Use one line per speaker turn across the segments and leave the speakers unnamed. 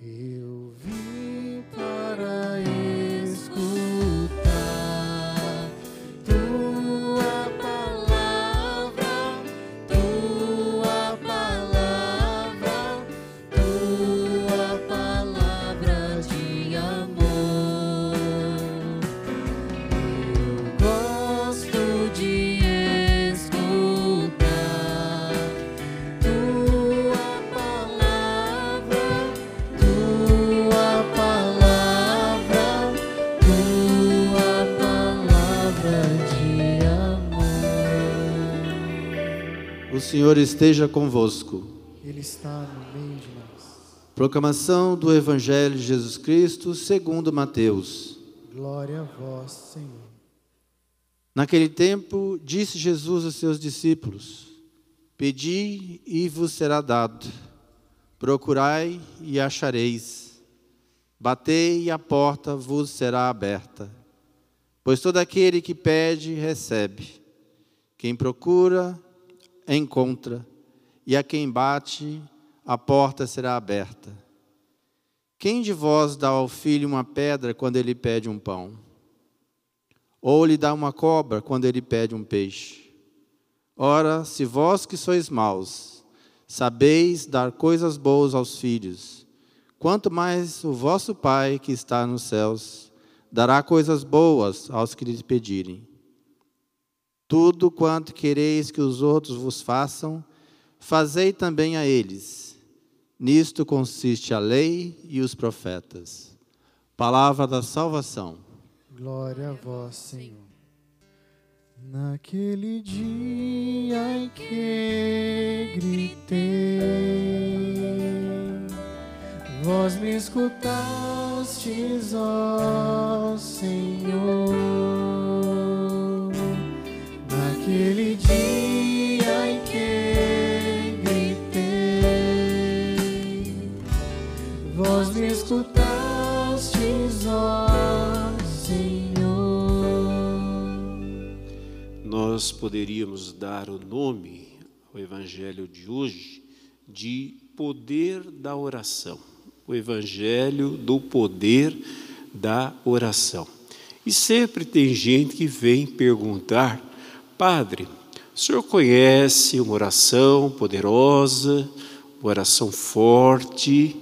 Eu
Senhor esteja convosco.
Ele está no meio de nós.
Proclamação do Evangelho de Jesus Cristo segundo Mateus.
Glória a vós, Senhor.
Naquele tempo, disse Jesus aos seus discípulos: Pedi e vos será dado, procurai e achareis, batei e a porta vos será aberta. Pois todo aquele que pede, recebe, quem procura, encontra, e a quem bate, a porta será aberta. Quem de vós dá ao filho uma pedra quando ele pede um pão? Ou lhe dá uma cobra quando ele pede um peixe? Ora, se vós que sois maus, sabeis dar coisas boas aos filhos, quanto mais o vosso Pai que está nos céus dará coisas boas aos que lhe pedirem. Tudo quanto quereis que os outros vos façam, fazei também a eles. Nisto consiste a lei e os profetas. Palavra da salvação.
Glória a vós, Senhor. Naquele dia em que gritei, vós me escutastes, ó Senhor. Naquele dia em que gritei, vós me escutastes, ó Senhor.
Nós poderíamos dar o nome ao Evangelho de hoje de poder da oração. O Evangelho do poder da oração. E sempre tem gente que vem perguntar, Padre, o senhor conhece uma oração poderosa, uma oração forte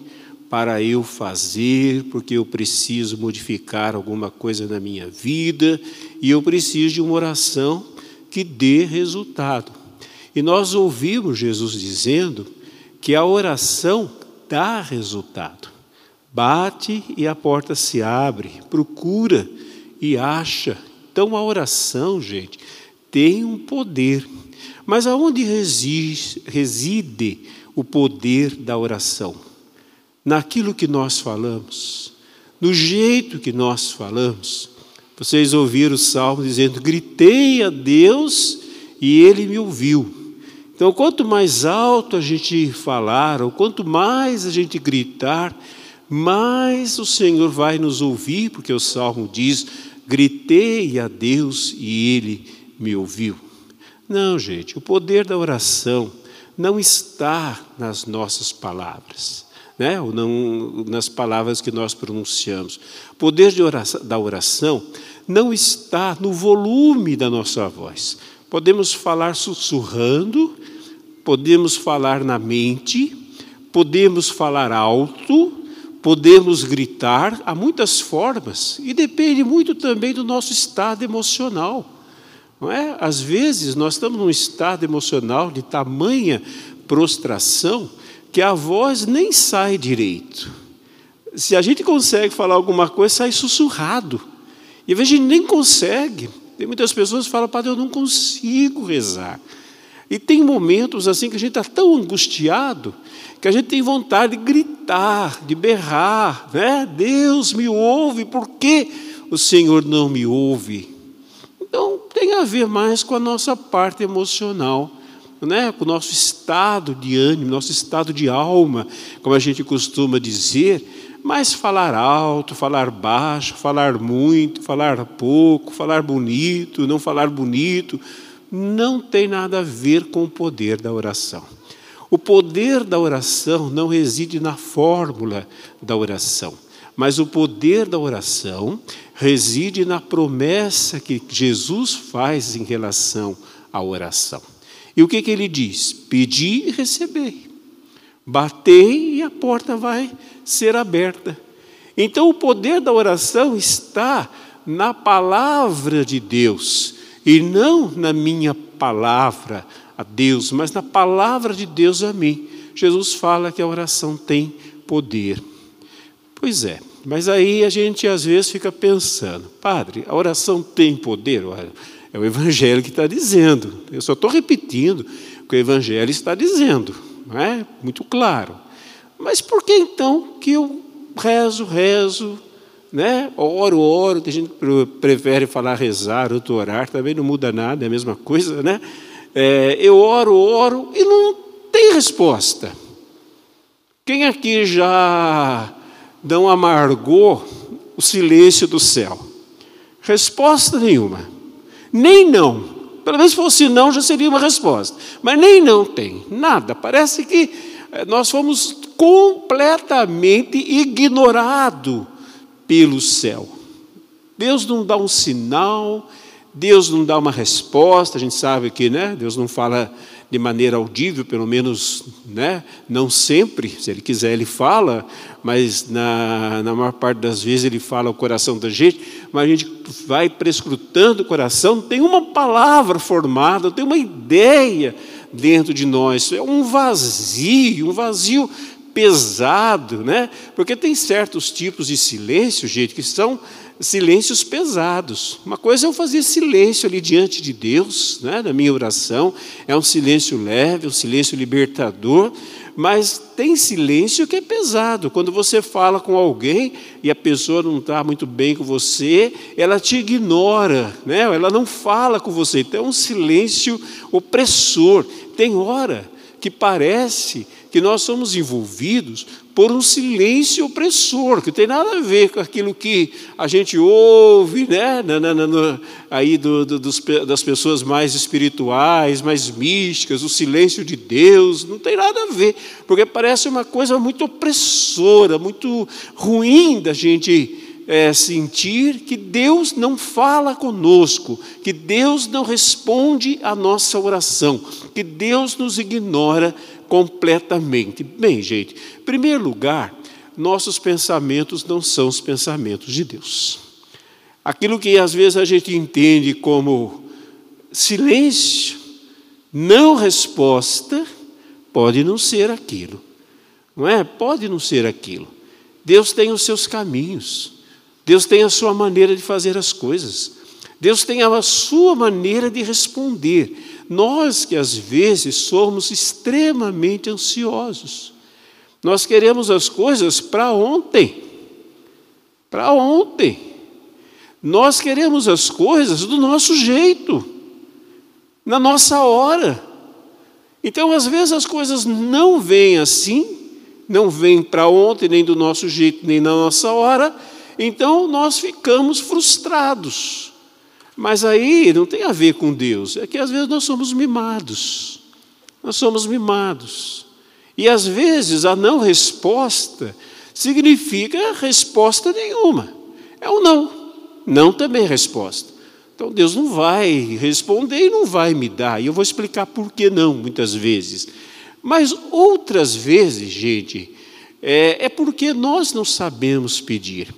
para eu fazer, porque eu preciso modificar alguma coisa na minha vida e eu preciso de uma oração que dê resultado. E nós ouvimos Jesus dizendo que a oração dá resultado. Bate e a porta se abre, procura e acha. Então a oração, gente, tem um poder. Mas aonde reside, reside o poder da oração? Naquilo que nós falamos, no jeito que nós falamos. Vocês ouviram o salmo dizendo: Gritei a Deus e ele me ouviu. Então, quanto mais alto a gente falar, ou quanto mais a gente gritar, mais o Senhor vai nos ouvir, porque o salmo diz: Gritei a Deus e ele me ouviu. Não, gente, o poder da oração não está nas nossas palavras, né? ou não, nas palavras que nós pronunciamos. O poder de oração, da oração não está no volume da nossa voz. Podemos falar sussurrando, podemos falar na mente, podemos falar alto, podemos gritar, há muitas formas, e depende muito também do nosso estado emocional. Não é? Às vezes nós estamos num estado emocional de tamanha prostração que a voz nem sai direito. Se a gente consegue falar alguma coisa, sai sussurrado. E às vezes a gente nem consegue. Tem muitas pessoas que falam, Padre, eu não consigo rezar. E tem momentos assim que a gente está tão angustiado que a gente tem vontade de gritar, de berrar, né? Deus me ouve, por que o Senhor não me ouve? A ver mais com a nossa parte emocional, né? com o nosso estado de ânimo, nosso estado de alma, como a gente costuma dizer. Mas falar alto, falar baixo, falar muito, falar pouco, falar bonito, não falar bonito, não tem nada a ver com o poder da oração. O poder da oração não reside na fórmula da oração, mas o poder da oração reside na promessa que Jesus faz em relação à oração. E o que, que ele diz? Pedi e recebei. Batei e a porta vai ser aberta. Então, o poder da oração está na palavra de Deus e não na minha palavra a Deus, mas na palavra de Deus a mim. Jesus fala que a oração tem poder. Pois é, mas aí a gente às vezes fica pensando, padre, a oração tem poder? Olha, é o Evangelho que está dizendo. Eu só estou repetindo o que o Evangelho está dizendo, não é? Muito claro. Mas por que então que eu rezo, rezo, né? Oro, oro, tem gente que prefere falar rezar, outro orar, também não muda nada, é a mesma coisa, né? É, eu oro, oro e não tem resposta. Quem aqui já não amargou o silêncio do céu? Resposta nenhuma. Nem não. Pelo menos se fosse não, já seria uma resposta. Mas nem não tem. Nada. Parece que eh, nós fomos completamente ignorados pelo céu. Deus não dá um sinal, Deus não dá uma resposta, a gente sabe que né, Deus não fala de maneira audível, pelo menos né, não sempre, se Ele quiser Ele fala, mas na, na maior parte das vezes Ele fala ao coração da gente, mas a gente vai prescrutando o coração, tem uma palavra formada, tem uma ideia dentro de nós, é um vazio, um vazio pesado, né? Porque tem certos tipos de silêncio, gente, que são silêncios pesados. Uma coisa é eu fazer silêncio ali diante de Deus, né, na minha oração, é um silêncio leve, um silêncio libertador, mas tem silêncio que é pesado. Quando você fala com alguém e a pessoa não está muito bem com você, ela te ignora, né? ela não fala com você. Então é um silêncio opressor. Tem hora que parece que nós somos envolvidos por um silêncio opressor, que tem nada a ver com aquilo que a gente ouve, né? Aí do, do, dos, das pessoas mais espirituais, mais místicas, o silêncio de Deus, não tem nada a ver, porque parece uma coisa muito opressora, muito ruim da gente é, sentir que Deus não fala conosco, que Deus não responde à nossa oração, que Deus nos ignora completamente. Bem, gente, em primeiro lugar, nossos pensamentos não são os pensamentos de Deus. Aquilo que às vezes a gente entende como silêncio, não resposta, pode não ser aquilo. Não é? Pode não ser aquilo. Deus tem os seus caminhos. Deus tem a sua maneira de fazer as coisas. Deus tem a sua maneira de responder. Nós que às vezes somos extremamente ansiosos. Nós queremos as coisas para ontem. Para ontem. Nós queremos as coisas do nosso jeito, na nossa hora. Então, às vezes, as coisas não vêm assim, não vêm para ontem, nem do nosso jeito, nem na nossa hora, então nós ficamos frustrados. Mas aí não tem a ver com Deus, é que às vezes nós somos mimados. Nós somos mimados. E às vezes a não resposta significa resposta nenhuma. É um não. Não também é resposta. Então Deus não vai responder e não vai me dar. E eu vou explicar por que não, muitas vezes. Mas outras vezes, gente, é, é porque nós não sabemos pedir.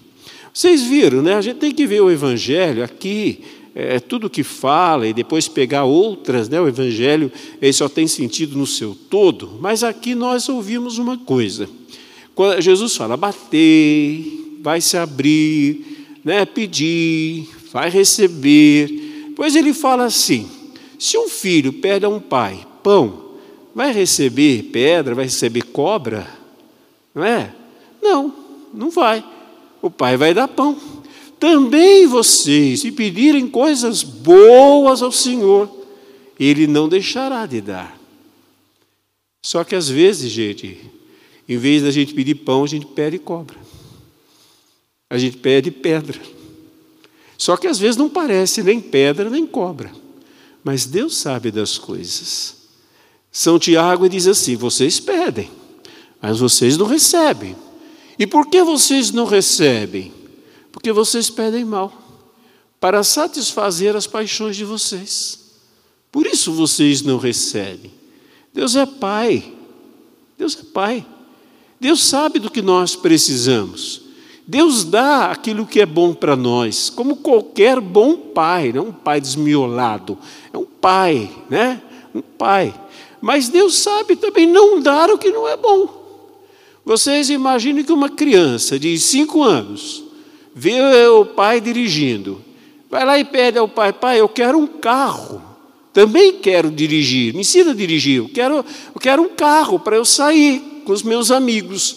Vocês viram, né? A gente tem que ver o Evangelho aqui, é, tudo que fala, e depois pegar outras, né? O Evangelho ele só tem sentido no seu todo, mas aqui nós ouvimos uma coisa. Quando Jesus fala, bater, vai se abrir, né? pedir, vai receber. Pois ele fala assim: se um filho pede a um pai pão, vai receber pedra, vai receber cobra? Não é? Não, não vai o Pai vai dar pão. Também vocês, se pedirem coisas boas ao Senhor, Ele não deixará de dar. Só que às vezes, gente, em vez da gente pedir pão, a gente pede cobra. A gente pede pedra. Só que às vezes não parece nem pedra nem cobra. Mas Deus sabe das coisas. São Tiago diz assim: vocês pedem, mas vocês não recebem. E por que vocês não recebem? Porque vocês pedem mal, para satisfazer as paixões de vocês. Por isso vocês não recebem. Deus é Pai. Deus é Pai. Deus sabe do que nós precisamos. Deus dá aquilo que é bom para nós, como qualquer bom pai, não um pai desmiolado, é um pai, né? Um pai. Mas Deus sabe também não dar o que não é bom. Vocês imaginem que uma criança de cinco anos vê o pai dirigindo, vai lá e pede ao pai: pai, eu quero um carro. Também quero dirigir, me ensina a dirigir. Eu quero, eu quero um carro para eu sair com os meus amigos,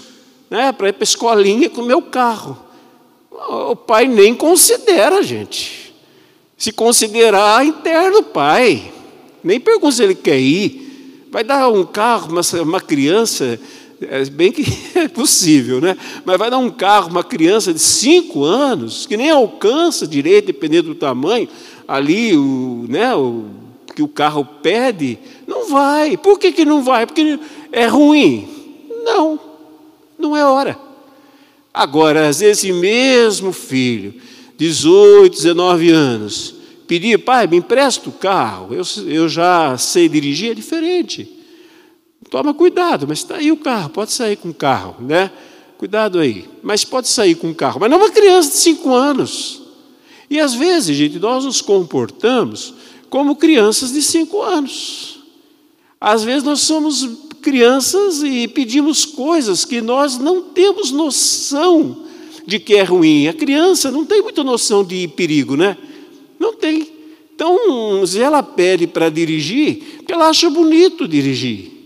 né, para ir para a escolinha com o meu carro. O pai nem considera, gente. Se considerar interno, pai. Nem pergunta se ele quer ir. Vai dar um carro, uma, uma criança, é bem que é possível, né? Mas vai dar um carro, uma criança de cinco anos, que nem alcança direito, dependendo do tamanho, ali o, né, o que o carro pede, não vai. Por que, que não vai? Porque é ruim? Não, não é hora. Agora, às vezes, esse mesmo filho, 18, 19 anos, pedir, pai, me empresta o carro, eu, eu já sei dirigir, é diferente. Toma cuidado, mas está aí o carro, pode sair com o carro, né? Cuidado aí. Mas pode sair com o carro, mas não uma criança de 5 anos. E às vezes, gente, nós nos comportamos como crianças de 5 anos. Às vezes nós somos crianças e pedimos coisas que nós não temos noção de que é ruim. A criança não tem muita noção de perigo, né? Não tem. Então, se ela pede para dirigir, porque ela acha bonito dirigir.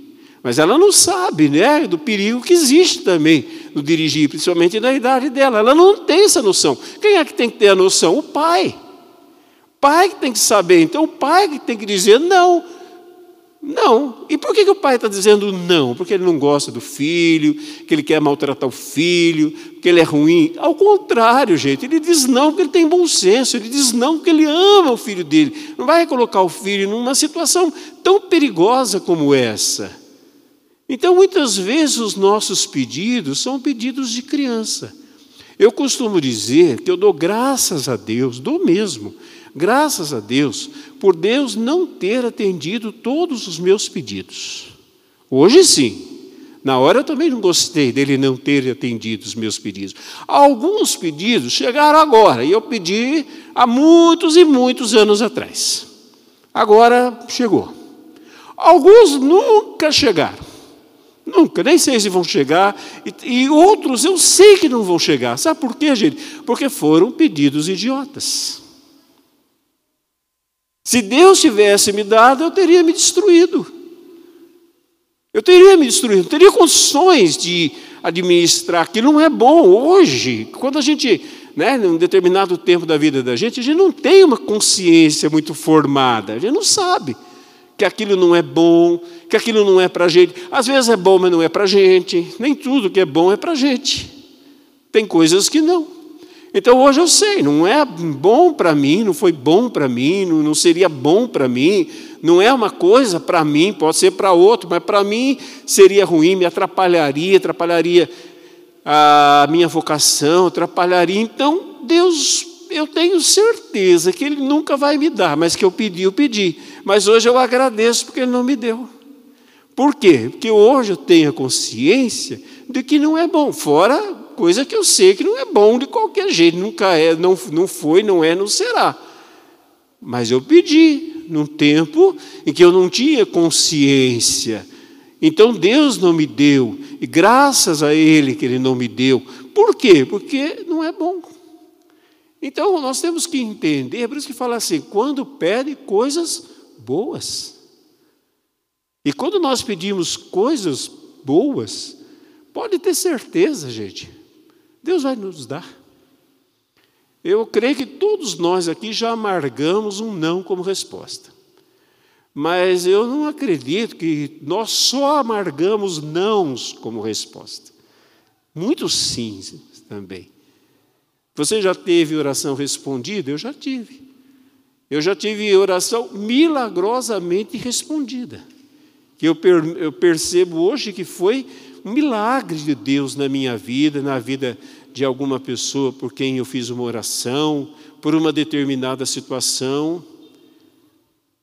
Mas ela não sabe né, do perigo que existe também no dirigir, principalmente na idade dela. Ela não tem essa noção. Quem é que tem que ter a noção? O pai. O pai que tem que saber. Então, o pai que tem que dizer não. Não. E por que, que o pai está dizendo não? Porque ele não gosta do filho, que ele quer maltratar o filho, que ele é ruim. Ao contrário, gente, ele diz não porque ele tem bom senso, ele diz não porque ele ama o filho dele. Não vai colocar o filho numa situação tão perigosa como essa. Então, muitas vezes, os nossos pedidos são pedidos de criança. Eu costumo dizer que eu dou graças a Deus, dou mesmo, graças a Deus, por Deus não ter atendido todos os meus pedidos. Hoje sim, na hora eu também não gostei dele não ter atendido os meus pedidos. Alguns pedidos chegaram agora, e eu pedi há muitos e muitos anos atrás. Agora chegou. Alguns nunca chegaram. Nunca, nem sei se vão chegar, e, e, outros eu sei que não vão chegar. Sabe por quê, gente? Porque foram pedidos idiotas. Se Deus tivesse me dado, eu teria me destruído. Eu teria me destruído, eu teria condições de administrar aquilo. Não é bom hoje, quando a gente, né, num determinado tempo da vida da gente, a gente não tem uma consciência muito formada, a gente não sabe que aquilo não é bom, que aquilo não é para a gente. Às vezes é bom, mas não é para a gente. Nem tudo que é bom é para a gente. Tem coisas que não. Então hoje eu sei, não é bom para mim, não foi bom para mim, não, seria bom para mim, não é uma coisa para mim, pode ser para outro, mas para mim seria ruim, me atrapalharia, atrapalharia a minha vocação, atrapalharia. Então Deus eu tenho certeza que Ele nunca vai me dar, mas que eu pedi, eu pedi. Mas hoje eu agradeço porque Ele não me deu. Por quê? Porque hoje eu tenho a consciência de que não é bom, fora coisa que eu sei que não é bom de qualquer jeito, nunca é, não, não foi, não é, não será. Mas eu pedi num tempo em que eu não tinha consciência. Então Deus não me deu, e graças a Ele que Ele não me deu. Por quê? Porque não é bom. Então nós temos que entender, por isso que fala assim: quando pede coisas boas. E quando nós pedimos coisas boas, pode ter certeza, gente, Deus vai nos dar. Eu creio que todos nós aqui já amargamos um não como resposta. Mas eu não acredito que nós só amargamos nãos como resposta. Muitos sims também. Você já teve oração respondida? Eu já tive. Eu já tive oração milagrosamente respondida. que eu, per, eu percebo hoje que foi um milagre de Deus na minha vida, na vida de alguma pessoa por quem eu fiz uma oração, por uma determinada situação.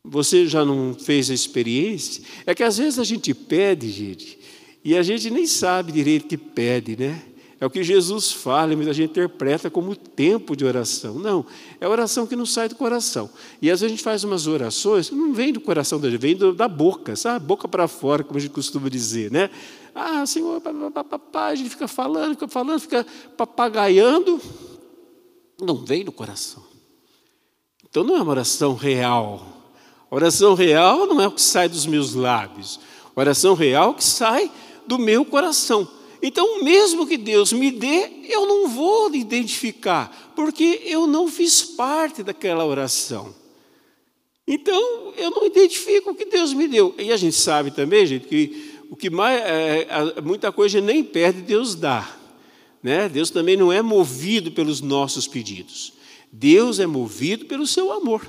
Você já não fez a experiência? É que às vezes a gente pede, gente, e a gente nem sabe direito que pede, né? É o que Jesus fala, mas a gente interpreta como tempo de oração. Não, é oração que não sai do coração. E às vezes a gente faz umas orações que não vem do coração da gente, vem da boca, sabe? Boca para fora, como a gente costuma dizer, né? Ah, Senhor, papapá, a gente fica falando, fica falando, fica papagaiando. Não vem do coração. Então não é uma oração real. Oração real não é o que sai dos meus lábios. Oração real é o que sai do meu coração. Então, mesmo que Deus me dê, eu não vou identificar, porque eu não fiz parte daquela oração. Então, eu não identifico o que Deus me deu. E a gente sabe também, gente, que o que mais, é, muita coisa nem perde, Deus dá. Né? Deus também não é movido pelos nossos pedidos. Deus é movido pelo seu amor.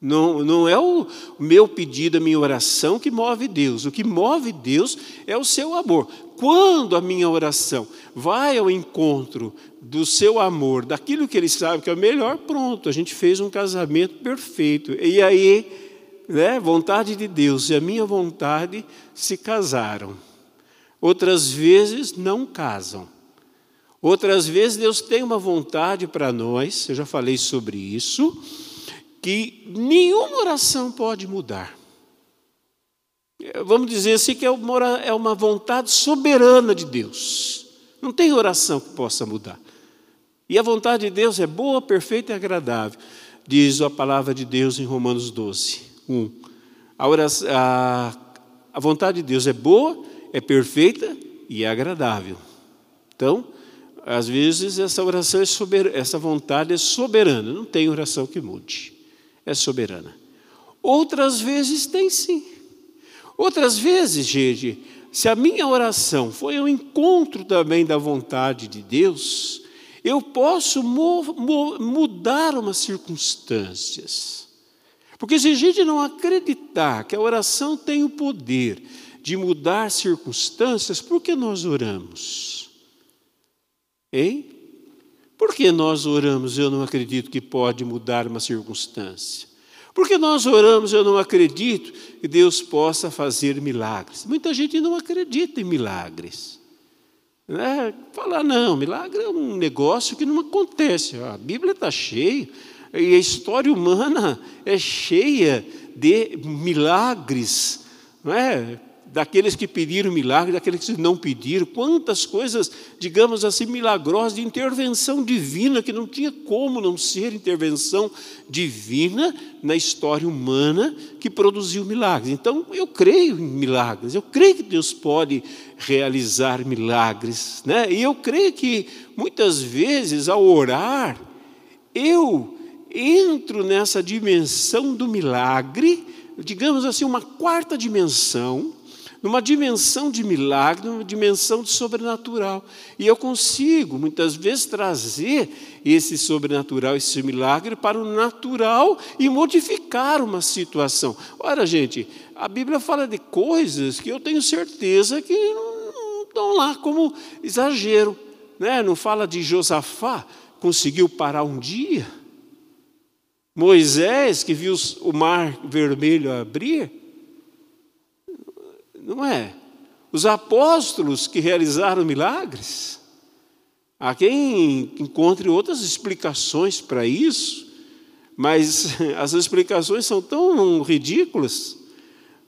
Não, não é o meu pedido, a minha oração que move Deus. O que move Deus é o seu amor. Quando a minha oração vai ao encontro do seu amor, daquilo que ele sabe que é o melhor, pronto, a gente fez um casamento perfeito. E aí, né, vontade de Deus e a minha vontade se casaram. Outras vezes não casam. Outras vezes Deus tem uma vontade para nós, eu já falei sobre isso que nenhuma oração pode mudar. Vamos dizer assim que é uma, é uma vontade soberana de Deus. Não tem oração que possa mudar. E a vontade de Deus é boa, perfeita e agradável, diz a palavra de Deus em Romanos 12, 1. A, oração, a, a vontade de Deus é boa, é perfeita e é agradável. Então, às vezes essa oração é soberana, essa vontade é soberana, não tem oração que mude é soberana. Outras vezes tem sim. Outras vezes, gente, se a minha oração foi um encontro também da vontade de Deus, eu posso mudar umas circunstâncias. Porque se a gente não acreditar que a oração tem o poder de mudar circunstâncias, por que nós oramos? Hein? Por que nós oramos eu não acredito que pode mudar uma circunstância? Porque nós oramos eu não acredito que Deus possa fazer milagres. Muita gente não acredita em milagres. Né? Falar, não, milagre é um negócio que não acontece. A Bíblia está cheia, e a história humana é cheia de milagres. Não é? Daqueles que pediram milagre, daqueles que não pediram, quantas coisas, digamos assim, milagrosas, de intervenção divina, que não tinha como não ser intervenção divina na história humana que produziu milagres. Então, eu creio em milagres, eu creio que Deus pode realizar milagres, né? e eu creio que muitas vezes, ao orar, eu entro nessa dimensão do milagre, digamos assim, uma quarta dimensão, numa dimensão de milagre, numa dimensão de sobrenatural. E eu consigo, muitas vezes, trazer esse sobrenatural, esse milagre para o natural e modificar uma situação. Ora, gente, a Bíblia fala de coisas que eu tenho certeza que não estão lá como exagero. Né? Não fala de Josafá, conseguiu parar um dia. Moisés, que viu o mar vermelho abrir, não é? Os apóstolos que realizaram milagres, há quem encontre outras explicações para isso, mas as explicações são tão ridículas.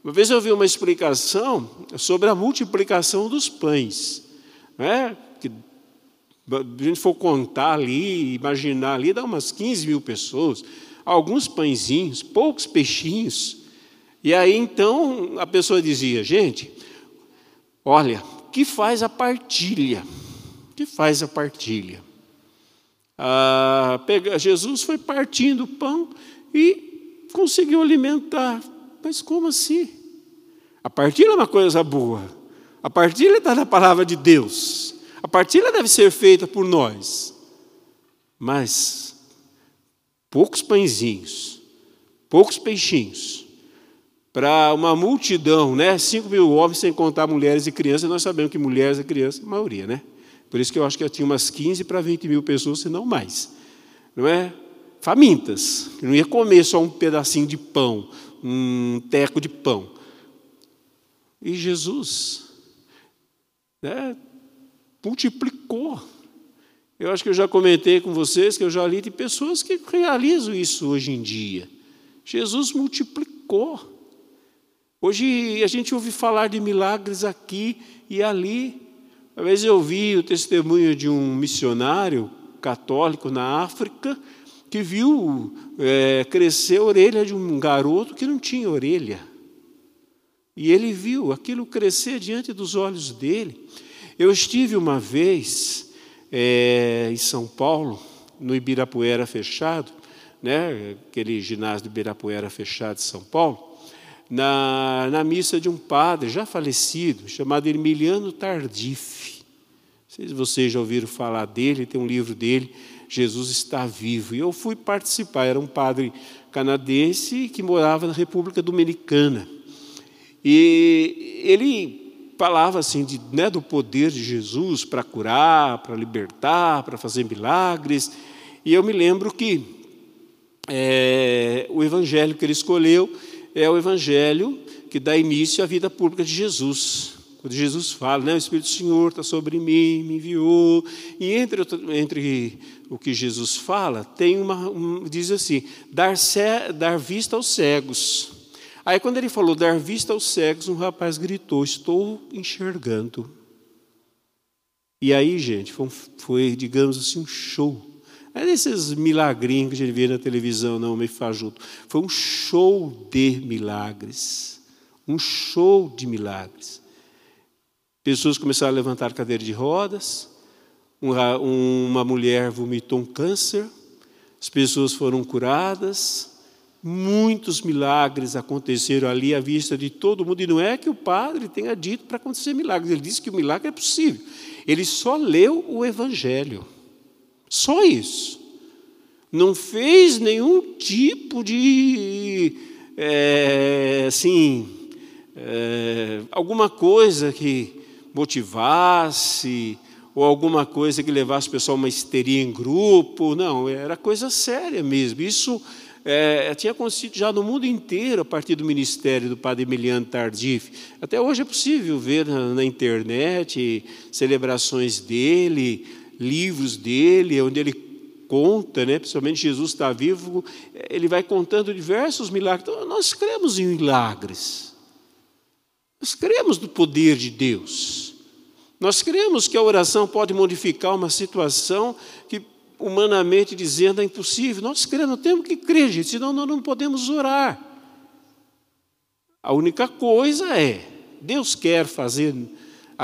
Uma vez eu vi uma explicação sobre a multiplicação dos pães. Né? Que, a gente for contar ali, imaginar ali, dá umas 15 mil pessoas, alguns pãezinhos, poucos peixinhos. E aí então a pessoa dizia: gente, olha, que faz a partilha? que faz a partilha? Ah, Jesus foi partindo o pão e conseguiu alimentar. Mas como assim? A partilha é uma coisa boa. A partilha está na palavra de Deus. A partilha deve ser feita por nós. Mas poucos pãezinhos, poucos peixinhos para uma multidão, né? 5 mil homens, sem contar mulheres e crianças, nós sabemos que mulheres e crianças, a maioria, né? Por isso que eu acho que eu tinha umas 15 para 20 mil pessoas, se não mais. Não é? Famintas, que não ia comer só um pedacinho de pão, um teco de pão. E Jesus né, multiplicou. Eu acho que eu já comentei com vocês que eu já li de pessoas que realizam isso hoje em dia. Jesus multiplicou. Hoje a gente ouve falar de milagres aqui e ali. Uma vez eu ouvi o testemunho de um missionário católico na África que viu é, crescer a orelha de um garoto que não tinha orelha. E ele viu aquilo crescer diante dos olhos dele. Eu estive uma vez é, em São Paulo, no Ibirapuera fechado, né, aquele ginásio do Ibirapuera fechado de São Paulo, na, na missa de um padre já falecido, chamado Emiliano Tardif. Não sei se vocês já ouviram falar dele, tem um livro dele, Jesus está vivo. E eu fui participar, era um padre canadense que morava na República Dominicana. E ele falava assim de, né, do poder de Jesus para curar, para libertar, para fazer milagres. E eu me lembro que é, o evangelho que ele escolheu é o evangelho que dá início à vida pública de Jesus. Quando Jesus fala, né, o Espírito do Senhor está sobre mim, me enviou. E entre, entre o que Jesus fala, tem uma, um, diz assim, dar, dar vista aos cegos. Aí quando ele falou dar vista aos cegos, um rapaz gritou, estou enxergando. E aí, gente, foi, foi digamos assim, um show. Não é desses milagrinhos que a gente vê na televisão, não, meio fajuto. Foi um show de milagres. Um show de milagres. Pessoas começaram a levantar cadeira de rodas, uma mulher vomitou um câncer, as pessoas foram curadas, muitos milagres aconteceram ali à vista de todo mundo, e não é que o padre tenha dito para acontecer milagres, ele disse que o milagre é possível, ele só leu o Evangelho. Só isso. Não fez nenhum tipo de, é, assim, é, alguma coisa que motivasse, ou alguma coisa que levasse o pessoal a uma histeria em grupo. Não, era coisa séria mesmo. Isso é, tinha acontecido já no mundo inteiro a partir do ministério do padre Emiliano Tardif. Até hoje é possível ver na, na internet celebrações dele, livros dele, onde ele conta, né, principalmente Jesus está vivo, ele vai contando diversos milagres. Então, nós cremos em milagres. Nós cremos no poder de Deus. Nós cremos que a oração pode modificar uma situação que, humanamente dizendo, é impossível. Nós cremos, temos que crer, gente, senão nós não podemos orar. A única coisa é, Deus quer fazer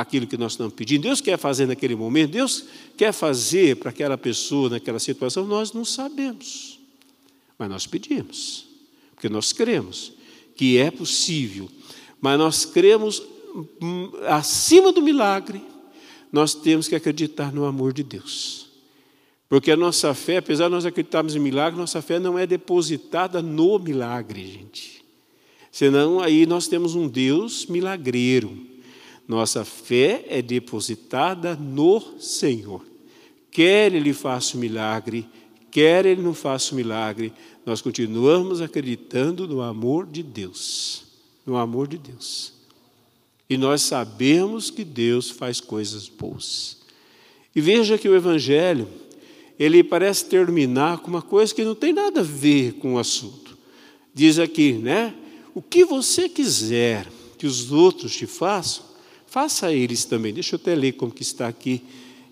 aquilo que nós estamos pedindo, Deus quer fazer naquele momento, Deus quer fazer para aquela pessoa, naquela situação, nós não sabemos. Mas nós pedimos, porque nós cremos que é possível. Mas nós cremos hum, acima do milagre, nós temos que acreditar no amor de Deus. Porque a nossa fé, apesar de nós acreditarmos em milagre, nossa fé não é depositada no milagre, gente. Senão aí nós temos um Deus milagreiro. Nossa fé é depositada no Senhor. Quer Ele faça o milagre, quer Ele não faça o milagre, nós continuamos acreditando no amor de Deus. No amor de Deus. E nós sabemos que Deus faz coisas boas. E veja que o Evangelho, ele parece terminar com uma coisa que não tem nada a ver com o assunto. Diz aqui, né? O que você quiser que os outros te façam, faça a eles também. Deixa eu até ler como que está aqui,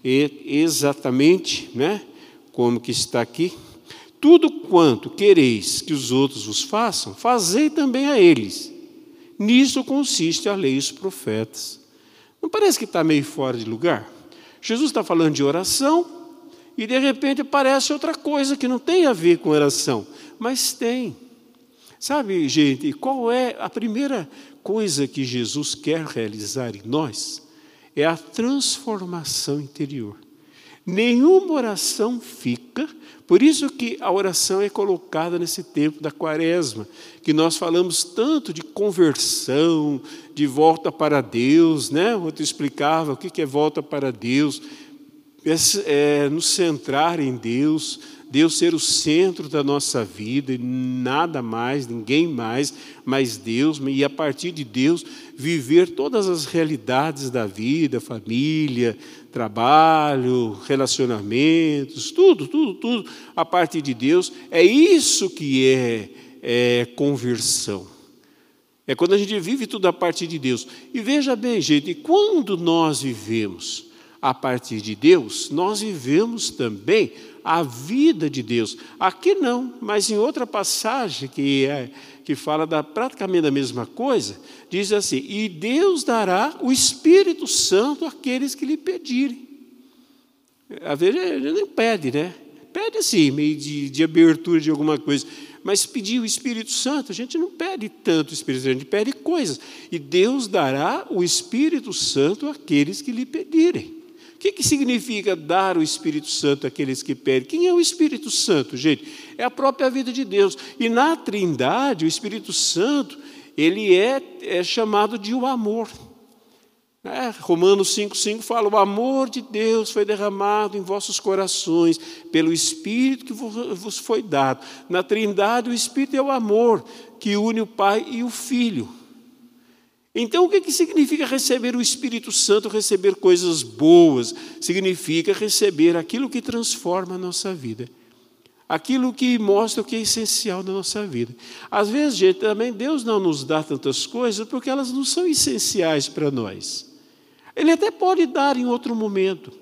exatamente, né? Como que está aqui. Tudo quanto quereis que os outros vos façam, fazei também a eles. Nisso consiste a lei e os profetas. Não parece que está meio fora de lugar? Jesus está falando de oração e de repente aparece outra coisa que não tem a ver com oração, mas tem. Sabe, gente, qual é a primeira coisa que Jesus quer realizar em nós? É a transformação interior. Nenhuma oração fica, por isso que a oração é colocada nesse tempo da quaresma, que nós falamos tanto de conversão, de volta para Deus, né? Outro explicava o que é volta para Deus, é, é nos centrar em Deus, Deus ser o centro da nossa vida e nada mais, ninguém mais, mas Deus, e a partir de Deus viver todas as realidades da vida, família, trabalho, relacionamentos, tudo, tudo, tudo a partir de Deus. É isso que é, é conversão. É quando a gente vive tudo a partir de Deus. E veja bem, gente, quando nós vivemos a partir de Deus, nós vivemos também a vida de Deus. Aqui não, mas em outra passagem que, é, que fala da, praticamente da mesma coisa, diz assim: E Deus dará o Espírito Santo àqueles que lhe pedirem. Às vezes gente nem pede, né? Pede assim, meio de, de abertura de alguma coisa. Mas pedir o Espírito Santo, a gente não pede tanto o Espírito Santo, a gente pede coisas. E Deus dará o Espírito Santo àqueles que lhe pedirem. Que, que significa dar o Espírito Santo àqueles que pedem? Quem é o Espírito Santo, gente? É a própria vida de Deus. E na Trindade, o Espírito Santo, ele é, é chamado de o amor. É, Romanos 5,5 fala: o amor de Deus foi derramado em vossos corações, pelo Espírito que vos foi dado. Na Trindade, o Espírito é o amor que une o Pai e o Filho. Então, o que, que significa receber o Espírito Santo, receber coisas boas? Significa receber aquilo que transforma a nossa vida. Aquilo que mostra o que é essencial na nossa vida. Às vezes, gente, também Deus não nos dá tantas coisas porque elas não são essenciais para nós. Ele até pode dar em outro momento.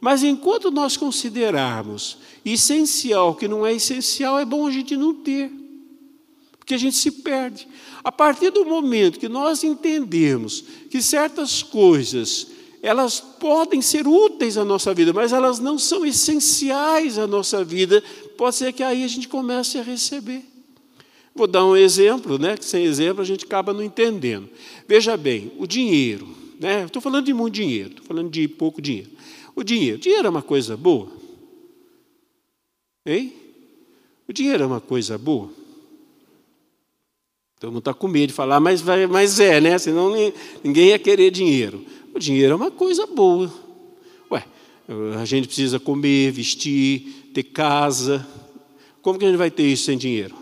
Mas enquanto nós considerarmos essencial o que não é essencial, é bom a gente não ter porque a gente se perde. A partir do momento que nós entendemos que certas coisas elas podem ser úteis à nossa vida, mas elas não são essenciais à nossa vida, pode ser que aí a gente comece a receber. Vou dar um exemplo, né? Que sem exemplo a gente acaba não entendendo. Veja bem, o dinheiro, né? Estou falando de muito dinheiro, estou falando de pouco dinheiro. O dinheiro, o dinheiro é uma coisa boa? Hein? O dinheiro é uma coisa boa? Todo mundo está com medo de falar, mas, vai, mas é, né? Senão ninguém ia querer dinheiro. O dinheiro é uma coisa boa. Ué, a gente precisa comer, vestir, ter casa. Como que a gente vai ter isso sem dinheiro?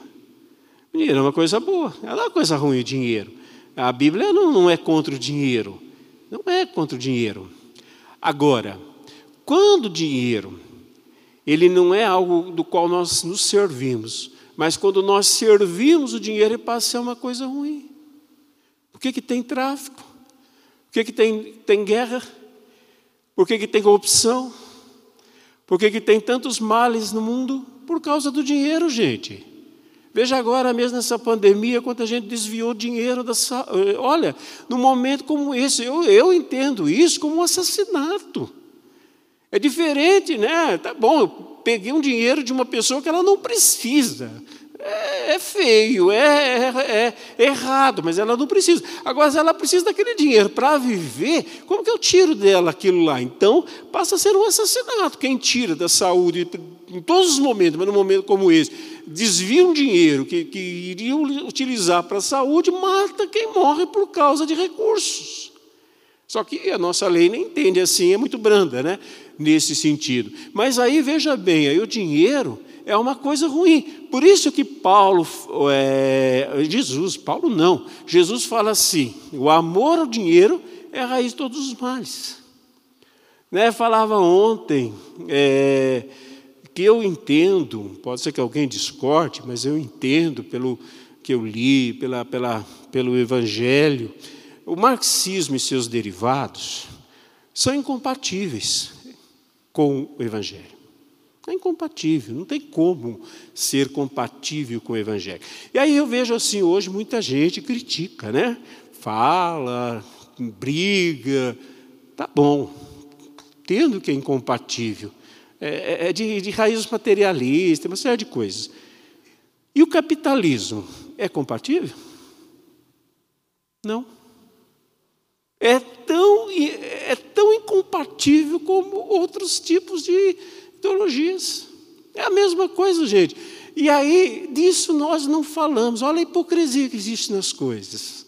O dinheiro é uma coisa boa, é uma coisa ruim o dinheiro. A Bíblia não, não é contra o dinheiro. Não é contra o dinheiro. Agora, quando o dinheiro ele não é algo do qual nós nos servimos, mas quando nós servimos o dinheiro, ele passa a ser uma coisa ruim. Por que, que tem tráfico? Por que, que tem, tem guerra? Por que, que tem corrupção? Por que, que tem tantos males no mundo? Por causa do dinheiro, gente. Veja agora mesmo nessa pandemia, quanta gente desviou dinheiro da Olha, num momento como esse, eu, eu entendo isso como um assassinato. É diferente, né? Tá bom, peguei um dinheiro de uma pessoa que ela não precisa. É, é feio, é, é, é, errado, mas ela não precisa. Agora, se ela precisa daquele dinheiro para viver, como que eu tiro dela aquilo lá? Então, passa a ser um assassinato. Quem tira da saúde, em todos os momentos, mas num momento como esse, desvia um dinheiro que, que iria utilizar para a saúde, mata quem morre por causa de recursos. Só que a nossa lei nem entende assim, é muito branda, né? Nesse sentido. Mas aí veja bem, aí o dinheiro é uma coisa ruim. Por isso que Paulo, é, Jesus, Paulo não, Jesus fala assim: o amor ao dinheiro é a raiz de todos os males. Né? Falava ontem é, que eu entendo, pode ser que alguém discorde, mas eu entendo pelo que eu li, pela, pela, pelo Evangelho o marxismo e seus derivados são incompatíveis com o Evangelho. É incompatível, não tem como ser compatível com o Evangelho. E aí eu vejo assim, hoje muita gente critica, né? Fala, briga, tá bom, tendo que é incompatível. É, é, é de, de raízes materialistas, uma série de coisas. E o capitalismo é compatível? Não. É tão, é tão compatível com outros tipos de ideologias. É a mesma coisa, gente. E aí, disso nós não falamos. Olha a hipocrisia que existe nas coisas.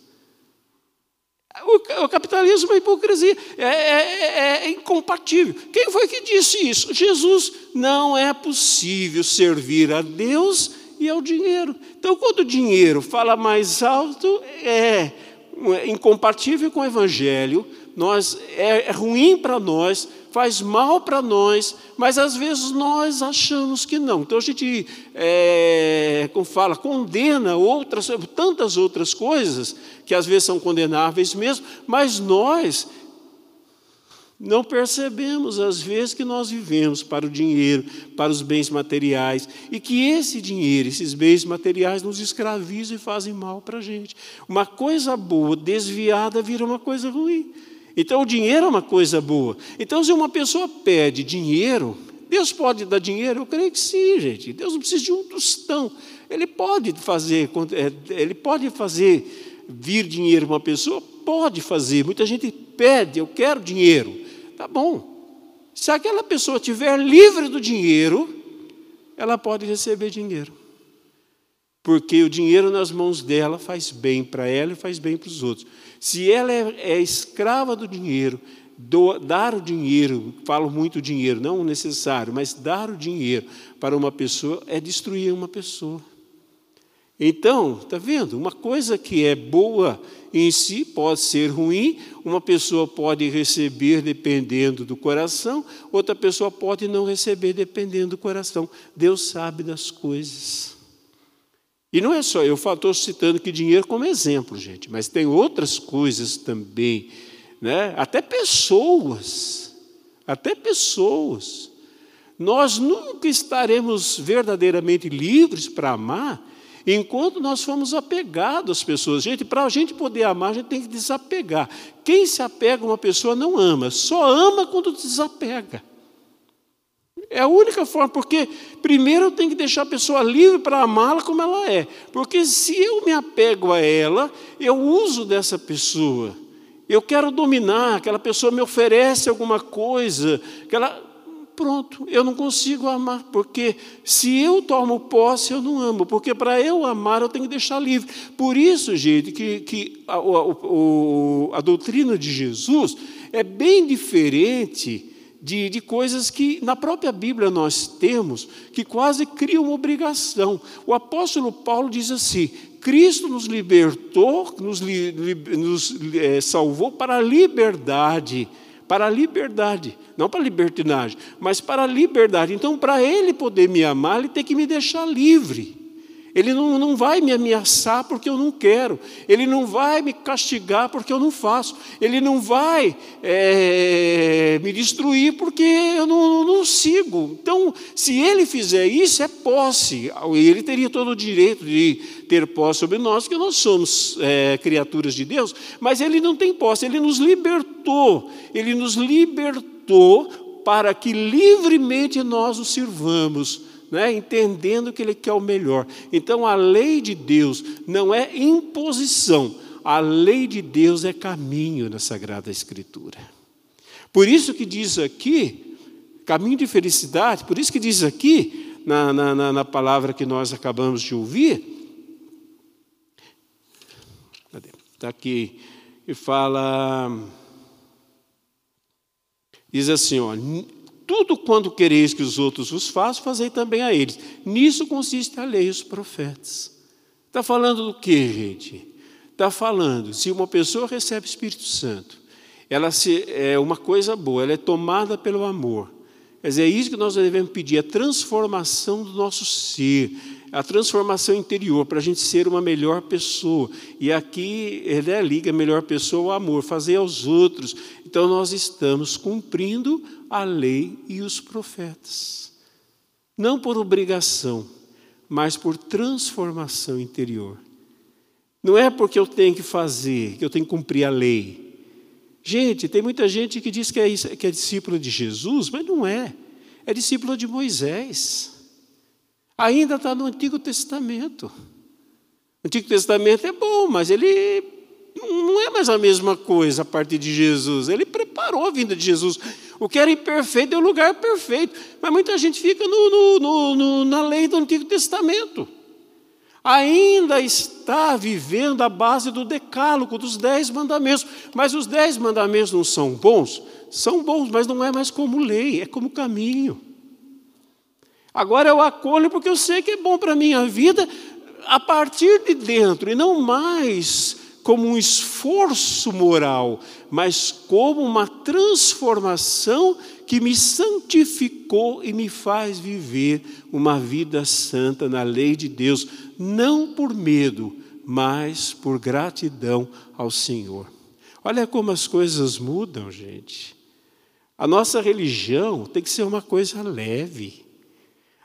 O, o capitalismo é hipocrisia, é, é, é, é incompatível. Quem foi que disse isso? Jesus. Não é possível servir a Deus e ao dinheiro. Então, quando o dinheiro fala mais alto, é incompatível com o Evangelho, nós, é, é ruim para nós, faz mal para nós, mas às vezes nós achamos que não. Então a gente, é, como fala, condena outras, tantas outras coisas que às vezes são condenáveis mesmo, mas nós não percebemos, às vezes, que nós vivemos para o dinheiro, para os bens materiais, e que esse dinheiro, esses bens materiais, nos escravizam e fazem mal para a gente. Uma coisa boa desviada vira uma coisa ruim. Então, o dinheiro é uma coisa boa. Então, se uma pessoa pede dinheiro, Deus pode dar dinheiro? Eu creio que sim, gente. Deus não precisa de um tostão. Ele pode fazer, é, ele pode fazer vir dinheiro para uma pessoa? Pode fazer. Muita gente pede, eu quero dinheiro. Tá bom. Se aquela pessoa estiver livre do dinheiro, ela pode receber dinheiro. Porque o dinheiro nas mãos dela faz bem para ela e faz bem para os outros. Se ela é, é escrava do dinheiro, do, dar o dinheiro, falo muito dinheiro, não o necessário, mas dar o dinheiro para uma pessoa é destruir uma pessoa. Então, está vendo? Uma coisa que é boa em si pode ser ruim, uma pessoa pode receber dependendo do coração, outra pessoa pode não receber dependendo do coração. Deus sabe das coisas. E não é só, eu estou citando que dinheiro como exemplo, gente, mas tem outras coisas também, né? até pessoas, até pessoas. Nós nunca estaremos verdadeiramente livres para amar enquanto nós formos apegados às pessoas. Gente, para a gente poder amar, a gente tem que desapegar. Quem se apega a uma pessoa não ama, só ama quando desapega. É a única forma, porque primeiro eu tenho que deixar a pessoa livre para amá-la como ela é. Porque se eu me apego a ela, eu uso dessa pessoa. Eu quero dominar, aquela pessoa me oferece alguma coisa, aquela pronto, eu não consigo amar, porque se eu tomo posse, eu não amo, porque para eu amar eu tenho que deixar livre. Por isso, gente, que, que a, a, doutrina de Jesus é bem diferente de, de coisas que na própria Bíblia nós temos, que quase criam obrigação. O apóstolo Paulo diz assim: Cristo nos libertou, nos, li, nos é, salvou para a liberdade. Para a liberdade, não para a libertinagem, mas para a liberdade. Então, para Ele poder me amar, Ele tem que me deixar livre. Ele não, não vai me ameaçar porque eu não quero. Ele não vai me castigar porque eu não faço. Ele não vai é, me destruir porque eu não, não, sigo. Então, se ele fizer isso, é posse. Ele teria todo o direito de ter posse sobre nós, porque nós somos é, criaturas de Deus, mas ele não tem posse. Ele nos libertou. Ele nos libertou para que livremente nós o sirvamos né, entendendo que Ele quer o melhor. Então a lei de Deus não é imposição, a lei de Deus é caminho na Sagrada Escritura. Por isso que diz aqui, caminho de felicidade, por isso que diz aqui, na, na, na palavra que nós acabamos de ouvir, está aqui, e fala, diz assim, ó, tudo quanto quereis que os outros vos façam, fazei também a eles. Nisso consiste a lei e os profetas. Está falando do que, gente? Está falando, se uma pessoa recebe o Espírito Santo, ela se, é uma coisa boa, ela é tomada pelo amor. Quer dizer, é isso que nós devemos pedir, a transformação do nosso ser, a transformação interior, para a gente ser uma melhor pessoa. E aqui ele é liga melhor pessoa ao amor, fazer aos outros. Então nós estamos cumprindo a lei e os profetas. Não por obrigação, mas por transformação interior. Não é porque eu tenho que fazer, que eu tenho que cumprir a lei. Gente, tem muita gente que diz que é, que é discípulo de Jesus, mas não é. É discípulo de Moisés. Ainda está no Antigo Testamento. O Antigo Testamento é bom, mas ele Não é mais a mesma coisa a partir de Jesus. Ele preparou a vinda de Jesus. O que era imperfeito é o lugar perfeito. Mas muita gente fica no, no, no, na lei do Antigo Testamento. Ainda está vivendo a base do decálogo, dos dez mandamentos. Mas os dez mandamentos não são bons? São bons, mas não é mais como lei, é como caminho. Agora eu acolho porque eu sei que é bom para a minha vida a partir de dentro e não mais como um esforço moral, mas como uma transformação que me santificou e me faz viver uma vida santa na lei de Deus, não por medo, mas por gratidão ao Senhor. Olha como as coisas mudam, gente. A nossa religião tem que ser uma coisa leve.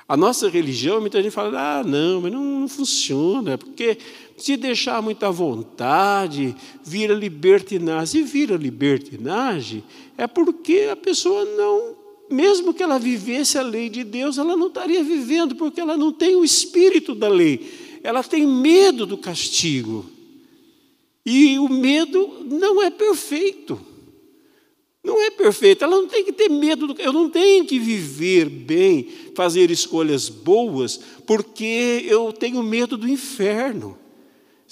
A nossa religião, muita gente fala, ah, não, mas não, não funciona, porque se deixar muita vontade, vira libertinagem. E vira libertinagem é porque a pessoa não, mesmo que ela vivesse a lei de Deus, ela não estaria vivendo, porque ela não tem o espírito da lei. Ela tem medo do castigo. E o medo não é perfeito. Não é perfeito, ela não tem que ter medo, do, eu não tenho que viver bem, fazer escolhas boas, porque eu tenho medo do inferno.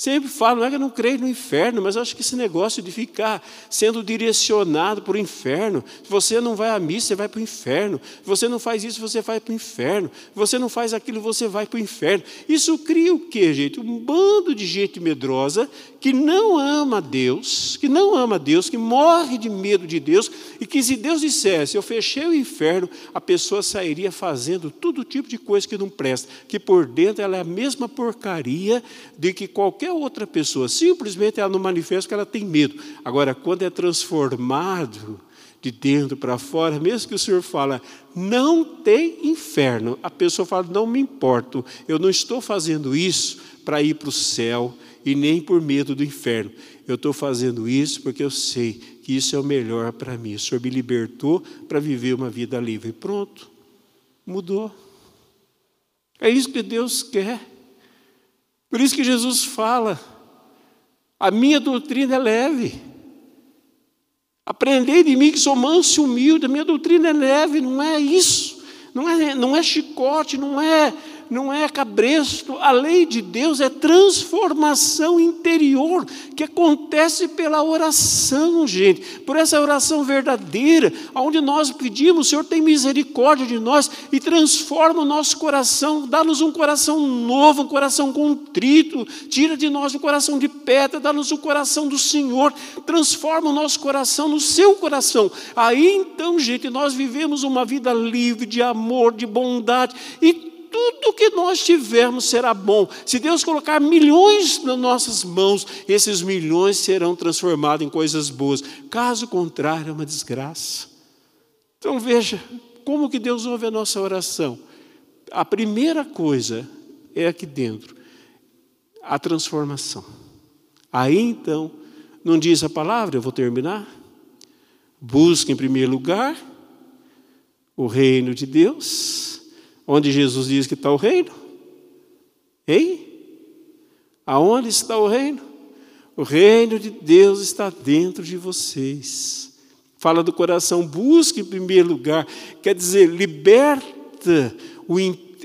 Sempre falo, não é que eu não creio no inferno, mas acho que esse negócio de ficar sendo direcionado para o inferno, se você não vai à missa, você vai para o inferno, se você não faz isso, você vai para o inferno, se você não faz aquilo, você vai para o inferno. Isso cria o quê, gente? Um bando de gente medrosa que não ama Deus, que não ama Deus, que morre de medo de Deus, e que se Deus dissesse, eu fechei o inferno, a pessoa sairia fazendo todo tipo de coisa que não presta, que por dentro ela é a mesma porcaria de que qualquer outra pessoa. Simplesmente ela não manifesta que ela tem medo. Agora, quando é transformado de dentro para fora, mesmo que o Senhor fala, não tem inferno, a pessoa fala, não me importo, eu não estou fazendo isso para ir para o céu e nem por medo do inferno. Eu estou fazendo isso porque eu sei que isso é o melhor para mim. O Senhor me libertou para viver uma vida livre. Pronto, mudou. É isso que Deus quer. Por isso que Jesus fala: a minha doutrina é leve. Aprendei de mim que sou manso e humilde, a minha doutrina é leve, não é isso, não é, não é chicote, não é não é cabresto, a lei de Deus é transformação interior, que acontece pela oração, gente, por essa oração verdadeira, onde nós pedimos, Senhor, tem misericórdia de nós e transforma o nosso coração, dá-nos um coração novo, um coração contrito, tira de nós um coração de pedra, dá-nos o um coração do Senhor, transforma o nosso coração no seu coração. Aí então, gente, nós vivemos uma vida livre de amor, de bondade e tudo que nós tivermos será bom. Se Deus colocar milhões nas nossas mãos, esses milhões serão transformados em coisas boas. Caso contrário, é uma desgraça. Então veja como que Deus ouve a nossa oração. A primeira coisa é aqui dentro, a transformação. Aí então, não diz a palavra, eu vou terminar. Busque em primeiro lugar o reino de Deus Onde Jesus diz que está o reino? Hein? Aonde está o reino? O reino de Deus está dentro de vocês. Fala do coração, busque em primeiro lugar. Quer dizer, liberta, o,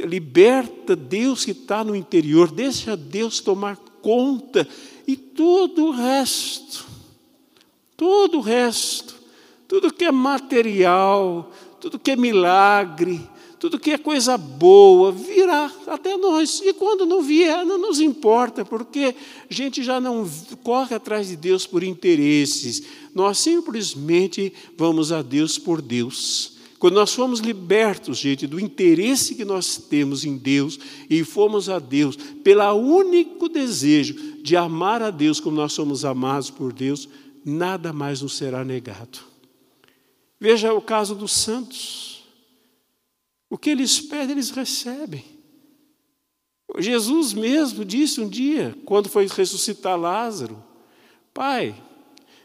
liberta Deus que está no interior, deixa Deus tomar conta. E todo o resto, todo o resto, tudo que é material, tudo que é milagre, tudo que é coisa boa virá até nós. E quando não vier, não nos importa, porque a gente já não corre atrás de Deus por interesses. Nós simplesmente vamos a Deus por Deus. Quando nós fomos libertos, gente, do interesse que nós temos em Deus e fomos a Deus pelo único desejo de amar a Deus como nós somos amados por Deus, nada mais nos será negado. Veja o caso dos santos. O que eles pedem, eles recebem. Jesus mesmo disse um dia, quando foi ressuscitar Lázaro: Pai,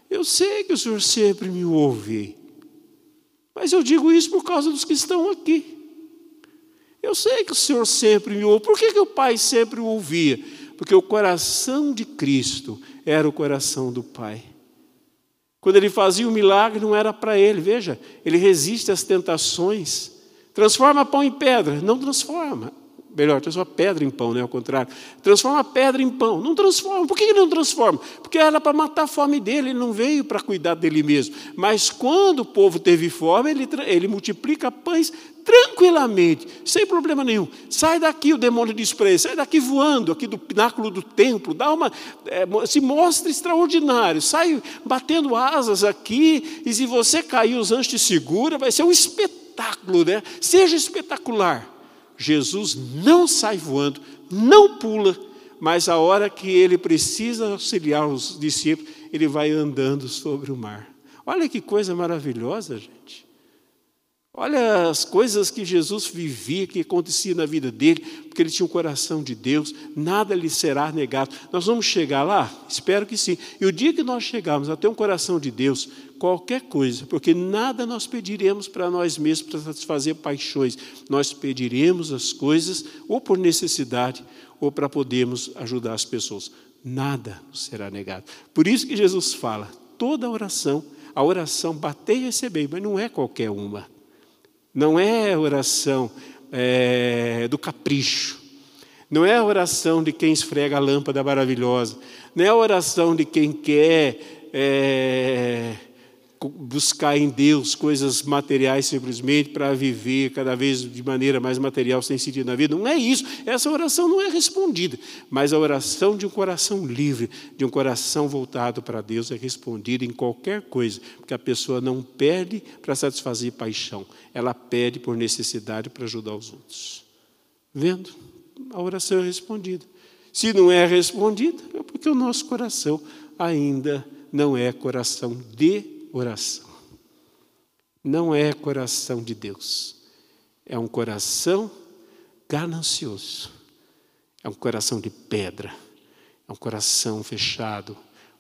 eu sei que o Senhor sempre me ouve, mas eu digo isso por causa dos que estão aqui. Eu sei que o Senhor sempre me ouve. Por que, que o Pai sempre o ouvia? Porque o coração de Cristo era o coração do Pai. Quando ele fazia o milagre, não era para ele, veja, ele resiste às tentações. Transforma pão em pedra, não transforma. Melhor, transforma pedra em pão, né? Ao contrário. Transforma pedra em pão. Não transforma. Por que não transforma? Porque era para matar a fome dele, ele não veio para cuidar dele mesmo. Mas quando o povo teve fome, ele, ele multiplica pães tranquilamente, sem problema nenhum. Sai daqui, o demônio diz para ele, sai daqui voando, aqui do pináculo do templo, dá uma, é, se mostra extraordinário, sai batendo asas aqui, e se você cair, os anjos te segura, vai ser um espetáculo, né? Seja espetacular. Jesus não sai voando, não pula, mas a hora que ele precisa auxiliar os discípulos, ele vai andando sobre o mar. Olha que coisa maravilhosa, gente. Olha as coisas que Jesus vivia, que acontecia na vida dele, porque ele tinha um coração de Deus, nada lhe será negado. Nós vamos chegar lá? Espero que sim. E o dia que nós chegarmos a ter um coração de Deus, qualquer coisa, porque nada nós pediremos para nós mesmos para satisfazer paixões, nós pediremos as coisas ou por necessidade ou para podermos ajudar as pessoas. Nada será negado. Por isso que Jesus fala: toda oração, a oração bater e receber, mas não é qualquer uma. Não é oração é, do capricho. Não é a oração de quem esfrega a lâmpada maravilhosa. Não é a oração de quem quer é, buscar em Deus coisas materiais simplesmente para viver cada vez de maneira mais material, sem sentido na vida. Não é isso. Essa oração não é respondida. Mas a oração de um coração livre, de um coração voltado para Deus, é respondida em qualquer coisa, porque a pessoa não pede para satisfazer paixão, ela pede por necessidade para ajudar os outros. Vendo? A oração é respondida. Se não é respondida, é porque o nosso coração ainda não é coração de oração. Não é coração de Deus, é um coração ganancioso, é um coração de pedra, é um coração fechado.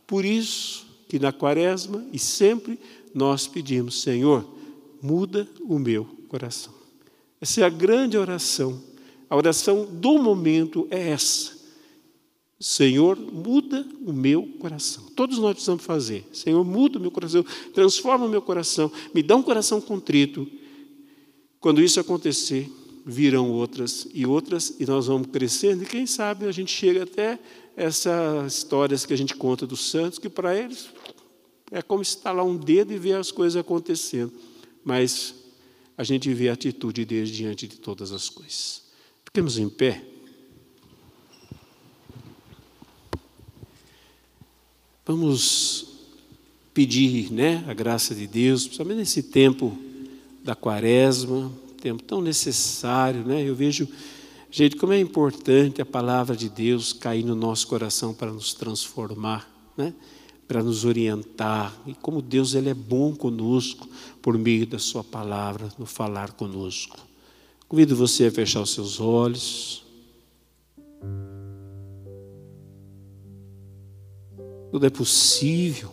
Por isso que na quaresma e sempre nós pedimos, Senhor, muda o meu coração. Essa é a grande oração. A oração do momento é essa. Senhor, muda o meu coração. Todos nós precisamos fazer. Senhor, muda o meu coração, transforma o meu coração, me dá um coração contrito. Quando isso acontecer, virão outras e outras, e nós vamos crescendo, e quem sabe a gente chega até essas histórias que a gente conta dos santos, que para eles é como estalar um dedo e ver as coisas acontecendo. Mas a gente vê a atitude deles diante de todas as coisas. Fiquemos em pé. Vamos pedir né, a graça de Deus, principalmente nesse tempo da quaresma, tempo tão necessário. Né? Eu vejo, gente, como é importante a palavra de Deus cair no nosso coração para nos transformar, né? para nos orientar. E como Deus ele é bom conosco por meio da Sua palavra, no falar conosco. Convido você a fechar os seus olhos. Tudo é possível.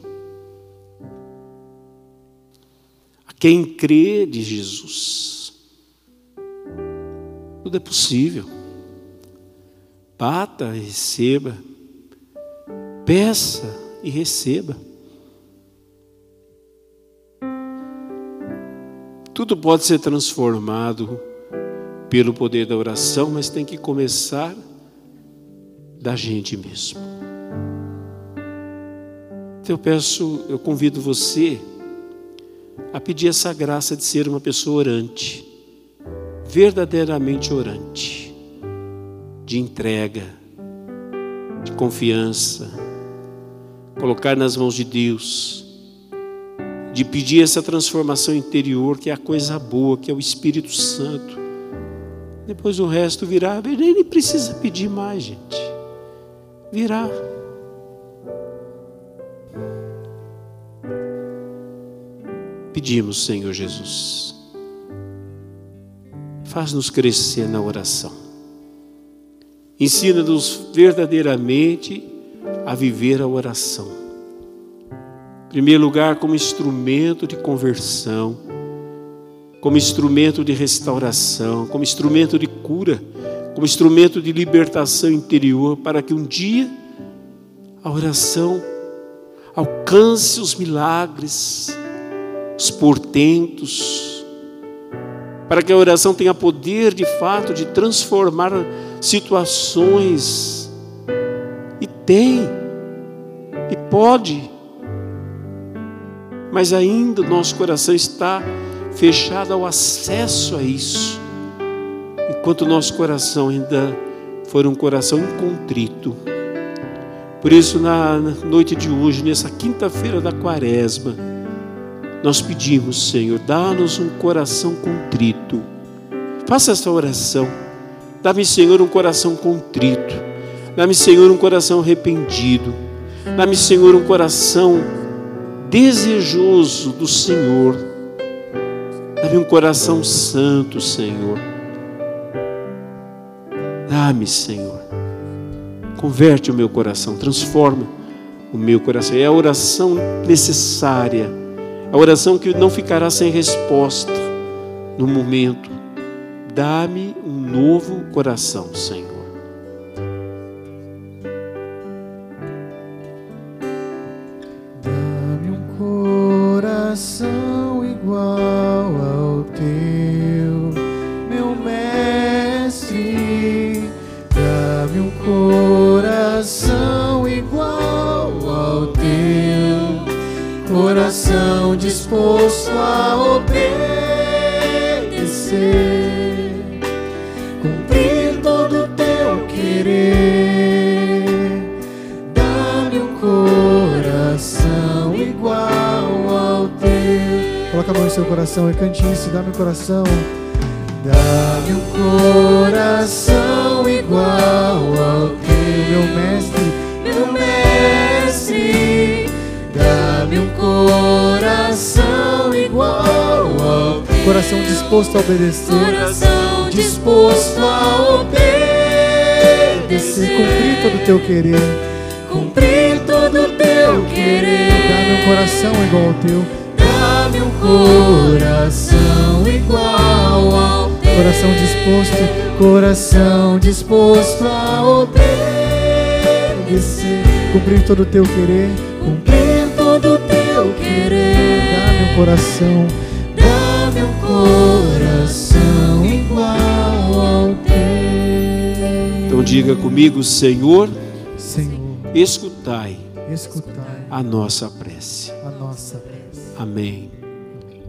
A quem crê de Jesus, tudo é possível. Bata e receba. Peça e receba. Tudo pode ser transformado pelo poder da oração, mas tem que começar da gente mesmo. Então eu peço, eu convido você a pedir essa graça de ser uma pessoa orante, verdadeiramente orante, de entrega, de confiança, colocar nas mãos de Deus, de pedir essa transformação interior, que é a coisa boa, que é o Espírito Santo. Depois o resto virá, nem precisa pedir mais, gente. Virá. Pedimos, Senhor Jesus, faz-nos crescer na oração. Ensina-nos verdadeiramente a viver a oração. Em primeiro lugar, como instrumento de conversão, como instrumento de restauração, como instrumento de cura, como instrumento de libertação interior, para que um dia a oração alcance os milagres, os portentos, para que a oração tenha poder de fato de transformar situações. E tem, e pode, mas ainda o nosso coração está fechado ao acesso a isso, enquanto o nosso coração ainda for um coração incontrito. Por isso, na noite de hoje, nessa quinta-feira da quaresma, nós pedimos, Senhor, dá-nos um coração contrito. Faça essa oração. Dá-me, Senhor, um coração contrito. Dá-me, Senhor, um coração arrependido. Dá-me, Senhor, um coração desejoso do Senhor. Dá-me um coração santo, Senhor. Dá-me, Senhor. Converte o meu coração, transforma o meu coração. É a oração necessária, a oração que não ficará sem resposta no momento. Dá-me um novo coração, Senhor.
Disposto a obedecer, cumprir todo o teu querer. Dá-me um coração igual ao teu. Coloca a mão no seu coração e cante isso. Dá-me um coração. Dá-me um coração igual ao teu, meu mestre, meu mestre. Dá-me um coração igual ao teu. Coração disposto a obedecer.
Coração disposto a
Obedecer, cumprir todo o teu querer.
Cumprir todo o teu querer.
Dá-me um coração igual ao teu.
Dá-me um coração igual ao teu.
Coração disposto, coração disposto a obedecer, cumprir todo o teu querer,
Cumprir
coração,
Dá-me um coração igual ao teu.
Então diga comigo, Senhor,
Senhor,
escutai
escutai
a nossa prece.
a nossa prece.
Amém.